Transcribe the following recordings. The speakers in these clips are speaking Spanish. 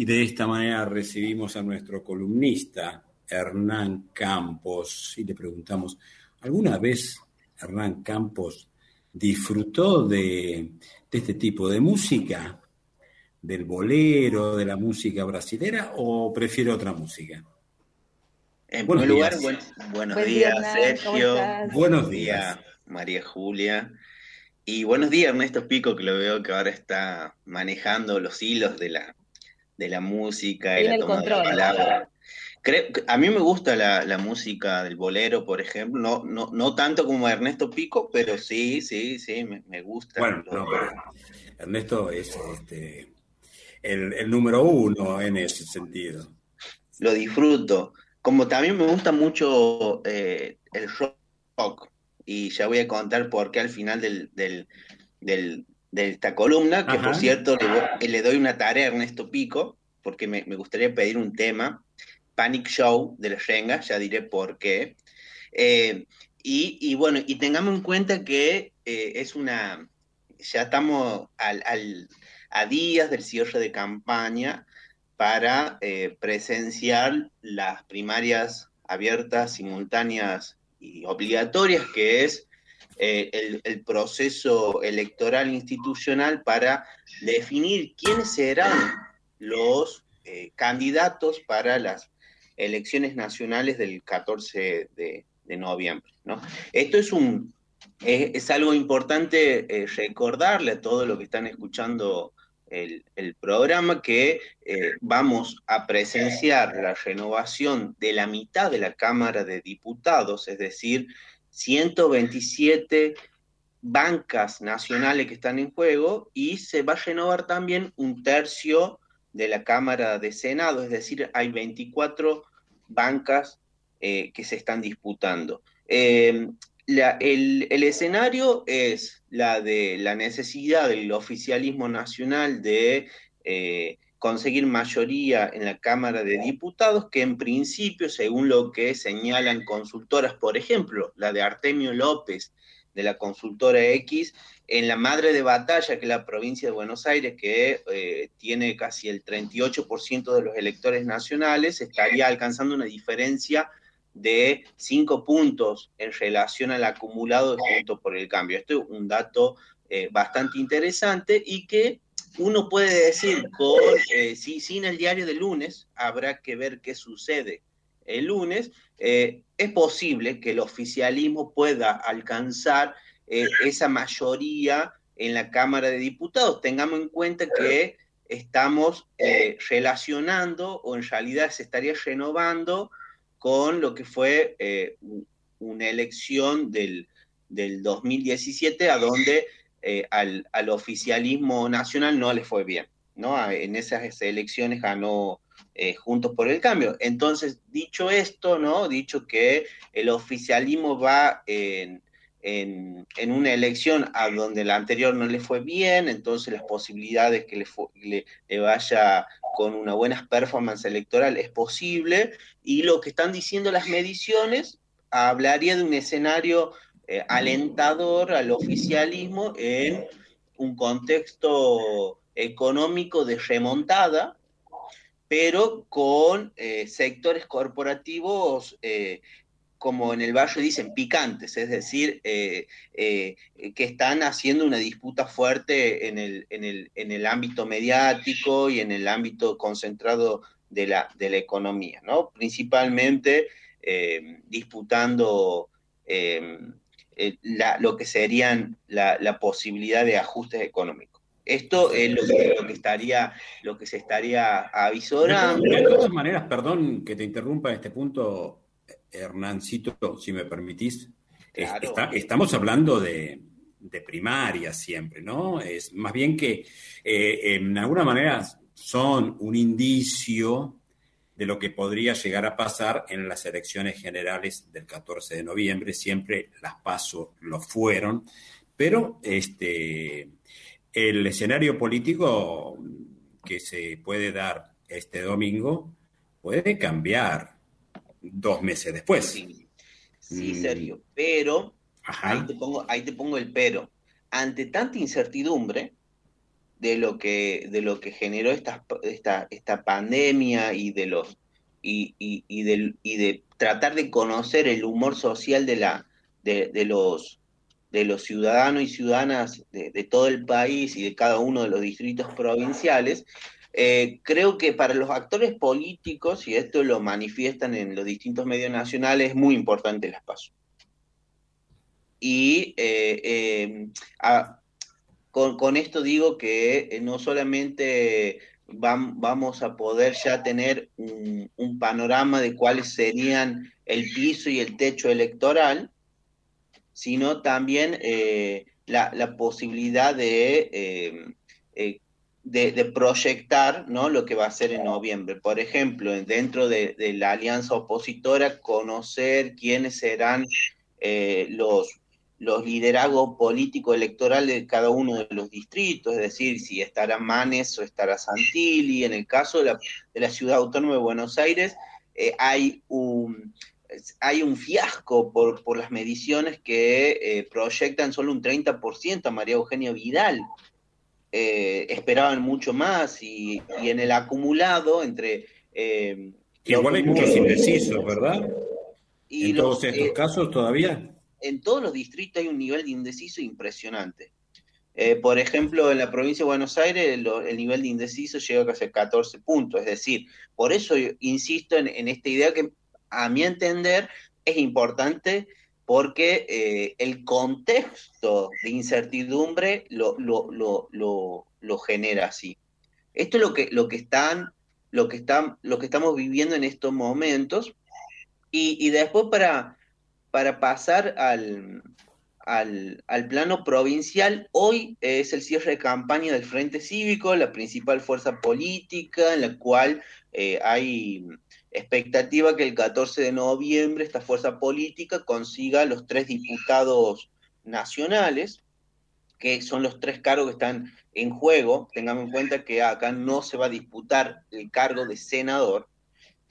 Y de esta manera recibimos a nuestro columnista, Hernán Campos, y le preguntamos, ¿alguna vez Hernán Campos disfrutó de, este tipo de música? ¿Del bolero, de la música brasilera o prefiere otra música? En primer lugar, buenos días, Sergio. Buenos días, María Julia. Y buenos días, Ernesto Pico, que lo veo que ahora está manejando los hilos de la, de la música y la toma de la palabra. a mí me gusta la, música del bolero, por ejemplo, no, no, no tanto como Ernesto Pico, pero sí, sí, sí, me, gusta. Bueno, Ernesto es este, el, el número uno en ese sentido. Lo disfruto. Como también me gusta mucho eh, el rock, y ya voy a contar por qué al final del, de esta columna, que por cierto le, doy una tarea a Ernesto Pico, porque me, gustaría pedir un tema, Panic Show de la Renga, ya diré por qué. Eh, y, bueno, y tengamos en cuenta que eh, es una, ya estamos al, a días del cierre de campaña para eh, presenciar las primarias abiertas, simultáneas y obligatorias, que es eh, el, proceso electoral institucional para definir quiénes serán los eh, candidatos para las elecciones nacionales del 14 de, noviembre. ¿no? Esto es un es, algo importante recordarle a todos los que están escuchando el, programa que eh, vamos a presenciar la renovación de la mitad de la Cámara de Diputados, es decir, 127 bancas nacionales que están en juego y se va a renovar también un tercio de la Cámara de Senado, es decir, hay 24 bancas eh, que se están disputando. Eh, el, escenario es la de la necesidad del oficialismo nacional de eh, conseguir mayoría en la Cámara de Diputados, que en principio, según lo que señalan consultoras, por ejemplo, la de Artemio López, de la consultora X, en la madre de batalla, que es la provincia de Buenos Aires, que eh, tiene casi el 38% de los electores nacionales, estaría alcanzando una diferencia de cinco puntos en relación al acumulado de Juntos por el Cambio. Esto es un dato eh, bastante interesante y que uno puede decir, con, eh, sin el diario de lunes, habrá que ver qué sucede el lunes, eh, es posible que el oficialismo pueda alcanzar esa mayoría en la Cámara de Diputados. Tengamos en cuenta que estamos relacionando, o en realidad se estaría renovando, con lo que fue eh, una elección del, 2017 a donde eh, al, oficialismo nacional no le fue bien, ¿no? En esas elecciones ganó eh, Juntos por el Cambio. Entonces, dicho esto, ¿no? Dicho que el oficialismo va en, una elección a donde la anterior no le fue bien, entonces las posibilidades que le, le vaya con una buena performance electoral es posible y lo que están diciendo las mediciones hablaría de un escenario eh, alentador al oficialismo en un contexto económico de remontada, pero con eh, sectores corporativos eh, como en el barrio dicen, picantes, es decir, que están haciendo una disputa fuerte en el, en, el, ámbito mediático y en el ámbito concentrado de la, de la economía, ¿no? Principalmente eh, lo que serían la, posibilidad de ajustes económicos. Esto es lo que, lo que, estaría, lo que se estaría avisorando. De todas maneras, perdón que te interrumpa en este punto, Hernancito, si me permitís, estamos hablando de, primaria siempre, ¿no? Es más bien que eh, en alguna manera son un indicio de lo que podría llegar a pasar en las elecciones generales del 14 de noviembre. Siempre las pasos lo fueron, pero este, el escenario político que se puede dar este domingo puede cambiar dos meses después. Sí, sí serio. Pero, ahí te, pongo, ahí te pongo el pero. Ante tanta incertidumbre, de lo que, de lo que generó esta, esta, esta pandemia y de los y, y, y, y de tratar de conocer el humor social de, la, de, de los, de los ciudadanos y ciudadanas de, todo el país y de cada uno de los distritos provinciales, eh, creo que para los actores políticos, y esto lo manifiestan en los distintos medios nacionales, es muy importante el espacio. Y eh, eh, con, con, esto digo que eh, no solamente vam, vamos a poder ya tener un, un, panorama de cuáles serían el piso y el techo electoral, sino también eh, la, la, posibilidad de, eh, eh, de, de, proyectar ¿no? lo que va a ser en noviembre. Por ejemplo, dentro de, de la alianza opositora, conocer quiénes serán los los liderazgos políticos electorales de cada uno de los distritos, es decir, si estará Manes o estará Santilli. En el caso de la, de la ciudad autónoma de Buenos Aires, eh, hay, un, hay un fiasco por, por las mediciones que eh, proyectan solo un 30% a María Eugenia Vidal. Eh, esperaban mucho más y, y, en el acumulado entre... Eh, Igual hay muchos indecisos, ¿verdad? Y en los, todos estos casos todavía en todos los distritos hay un nivel de indeciso impresionante. Eh, por ejemplo, en la provincia de Buenos Aires el, el, nivel de indeciso llega a casi 14 puntos. Es decir, por eso insisto en, esta idea que a mi entender es importante porque eh, el contexto de incertidumbre lo, genera así. Esto es lo que, están, lo que, estamos viviendo en estos momentos. Y después para para pasar al, al, al, plano provincial, hoy es el cierre de campaña del Frente Cívico, la principal fuerza política en la cual eh, hay expectativa que el 14 de noviembre esta fuerza política consiga los tres diputados nacionales, que son los tres cargos que están en juego. Tengamos en cuenta que acá no se va a disputar el cargo de senador.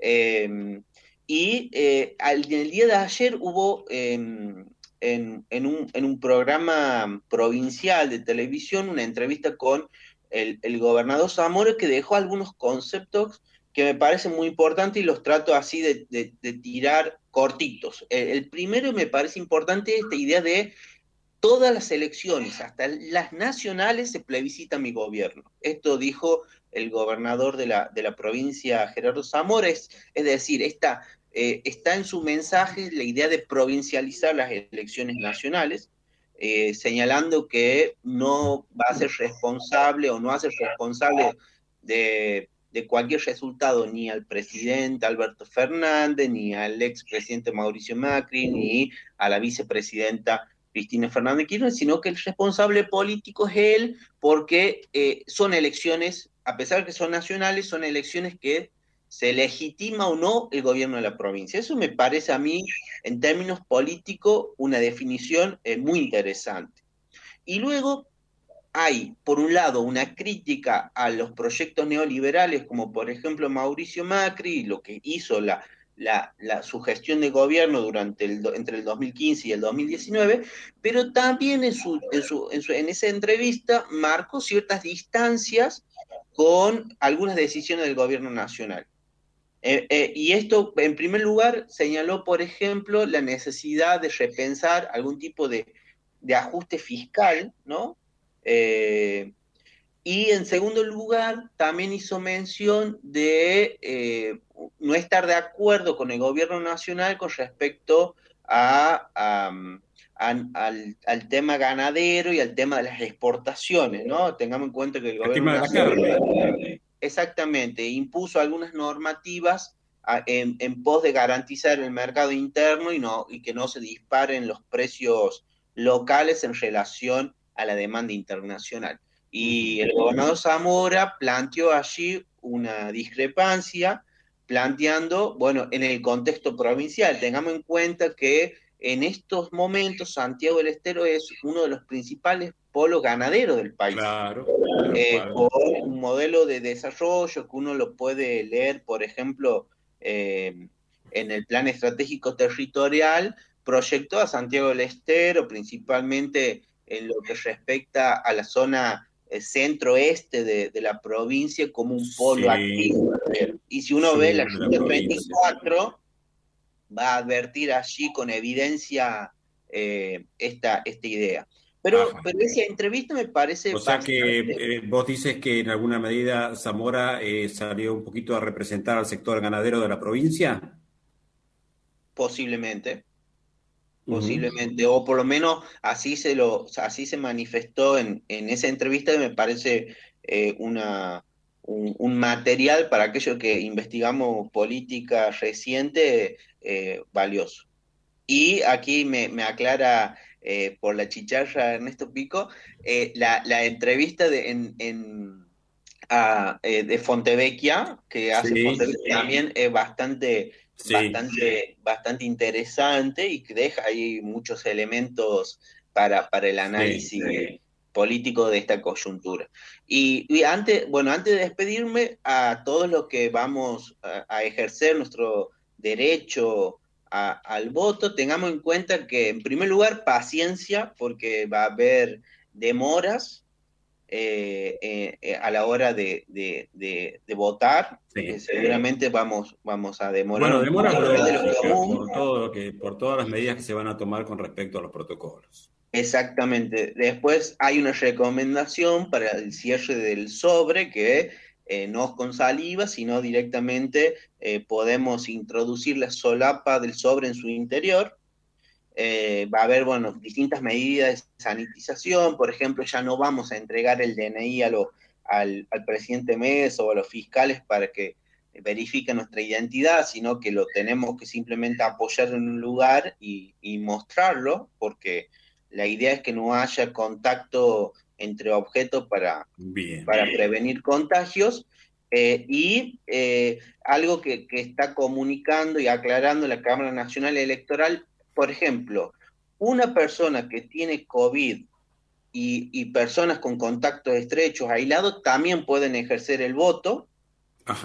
Eh, y eh, al, el día de ayer hubo eh, en, en, un, en, un, programa provincial de televisión una entrevista con el, el, gobernador Zamora que dejó algunos conceptos que me parecen muy importantes y los trato así de, de, de tirar cortitos. El, el, primero me parece importante esta idea de todas las elecciones, hasta las nacionales, se plebiscita mi gobierno. Esto dijo el gobernador de la, de la provincia, Gerardo Zamora, es, es decir, esta eh, está en su mensaje la idea de provincializar las elecciones nacionales, eh, señalando que no va a ser responsable o no hace responsable de, cualquier resultado ni al presidente Alberto Fernández, ni al expresidente Mauricio Macri, ni a la vicepresidenta Cristina Fernández Kirchner, sino que el responsable político es él porque eh, son elecciones, a pesar de que son nacionales, son elecciones que se legitima o no el gobierno de la provincia. Eso me parece a mí, en términos políticos, una definición eh, muy interesante. Y luego hay, por un lado, una crítica a los proyectos neoliberales, como por ejemplo Mauricio Macri, lo que hizo la, la, su gestión de gobierno durante el, entre el 2015 y el 2019, pero también en, su, en, su, en, su, en esa entrevista marcó ciertas distancias con algunas decisiones del gobierno nacional. Eh, eh, y esto, en primer lugar, señaló, por ejemplo, la necesidad de repensar algún tipo de, de ajuste fiscal, ¿no? Eh, y en segundo lugar, también hizo mención de no estar de acuerdo con el gobierno nacional con respecto a, a, a, al, al, tema ganadero y al tema de las exportaciones, ¿no? Tengamos en cuenta que el, el gobierno nacional... Exactamente, impuso algunas normativas a, en, en, pos de garantizar el mercado interno y, no, y que no se disparen los precios locales en relación a la demanda internacional. Y el gobernador Zamora planteó allí una discrepancia, planteando, bueno, en el contexto provincial, tengamos en cuenta que en estos momentos Santiago del Estero es uno de los principales polos ganaderos del país. Claro, claro, eh, claro. Con un modelo de desarrollo que uno lo puede leer, por ejemplo, eh, en el plan estratégico territorial, proyectó a Santiago del Estero, principalmente en lo que respecta a la zona centro-este de, la provincia como un polo activo. Y si uno ve la Ruta 24, va a advertir allí con evidencia eh, esta, esta idea. Pero, pero esa entrevista me parece... O sea que eh, vos dices que en alguna medida Zamora eh, salió un poquito a representar al sector ganadero de la provincia. Posiblemente. Posiblemente, o por lo menos así se lo, así se manifestó en, en esa entrevista, me parece una, un, material para aquellos que investigamos política reciente valioso. Y aquí me, aclara eh, por la chicharra Ernesto Pico eh, la, entrevista de, en, eh, de Fontevecchia, que hace Fontevecchia también es bastante, bastante, bastante interesante y que deja ahí muchos elementos para, para el análisis político de esta coyuntura. Y, antes, bueno, antes de despedirme, a todos los que vamos a ejercer nuestro derecho al voto, tengamos en cuenta que, en primer lugar, paciencia, porque va a haber demoras eh, eh, eh, a la hora de, votar. seguramente vamos, vamos a demorar. Bueno, demora por, todo que, por todas las medidas que se van a tomar con respecto a los protocolos. Exactamente. Después hay una recomendación para el cierre del sobre que eh, no con saliva, sino directamente eh, podemos introducir la solapa del sobre en su interior. Eh, va a haber, bueno, distintas medidas de sanitización, por ejemplo, ya no vamos a entregar el DNI a al, presidente MES o a los fiscales para que verifiquen nuestra identidad, sino que lo tenemos que simplemente apoyar en un lugar y, y mostrarlo, porque la idea es que no haya contacto entre objetos para, para prevenir contagios. Eh, y eh, algo que, está comunicando y aclarando la Cámara Nacional Electoral, por ejemplo, una persona que tiene COVID y, personas con contactos estrechos, aislados, también pueden ejercer el voto,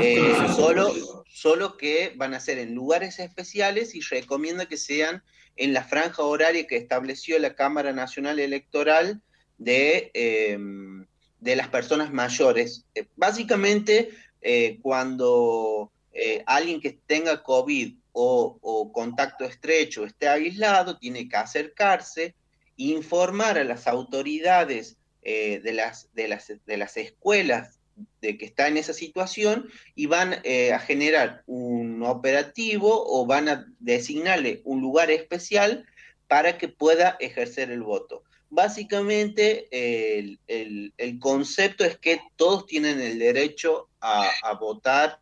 eh, solo, solo que van a ser en lugares especiales y recomienda que sean en la franja horaria que estableció la Cámara Nacional Electoral de, em, de las personas mayores. Eh, básicamente, eh, cuando eh, alguien que tenga COVID o, contacto estrecho esté aislado, tiene que acercarse, informar a las autoridades de, las, de, las, de las escuelas de que está en esa situación y van a generar un operativo o van a designarle un lugar especial para que pueda ejercer el voto. Básicamente, el, concepto es que todos tienen el derecho a, votar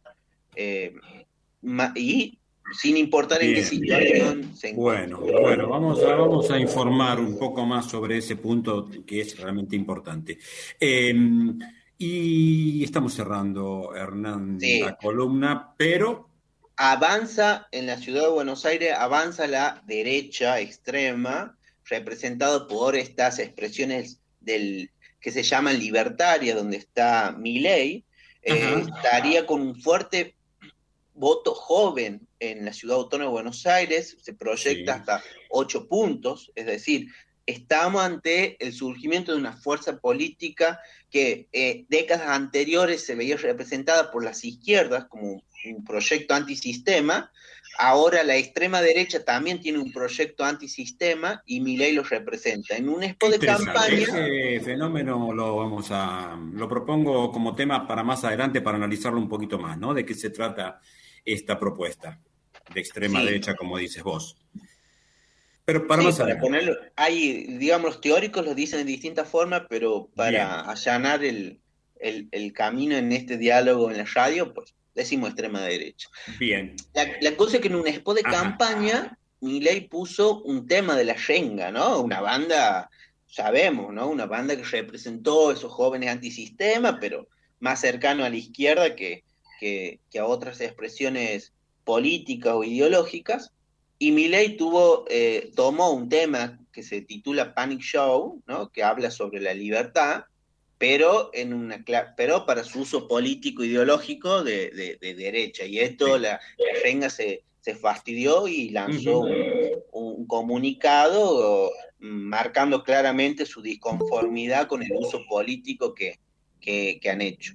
eh, y sin importar en qué situación se. Bueno, bueno vamos, a, vamos a informar un poco más sobre ese punto que es realmente importante. Em, y estamos cerrando, Hernán, la columna, pero... Avanza en la ciudad de Buenos Aires, avanza la derecha extrema, representado por estas expresiones del que se llaman libertaria, donde está Milei, eh, estaría con un fuerte voto joven en la ciudad autónoma de Buenos Aires, se proyecta hasta ocho puntos, es decir, estamos ante el surgimiento de una fuerza política que eh, décadas anteriores se veía representada por las izquierdas como un proyecto antisistema, Ahora la extrema derecha también tiene un proyecto antisistema y Milei lo representa. En un expo de campaña. Ese fenómeno lo vamos a. lo propongo como tema para más adelante para analizarlo un poquito más, ¿no? De qué se trata esta propuesta de extrema derecha, como dices vos. Pero para más adelante. hay, digamos, los teóricos lo dicen de distintas formas, pero para allanar el, el camino en este diálogo en la radio, pues decimos extrema derecha. Bien. La, cosa es que en un expo de campaña, Milei puso un tema de la Yenga, ¿no? Una banda, sabemos, ¿no? Una banda que representó a esos jóvenes antisistema, pero más cercano a la izquierda que, que, a otras expresiones políticas o ideológicas. Y Milei tuvo, eh, tomó un tema que se titula Panic Show, ¿no? que habla sobre la libertad, pero, en una, pero para su uso político ideológico de, derecha. Y esto la, la se, se, fastidió y lanzó un, comunicado marcando claramente su disconformidad con el uso político que, que han hecho.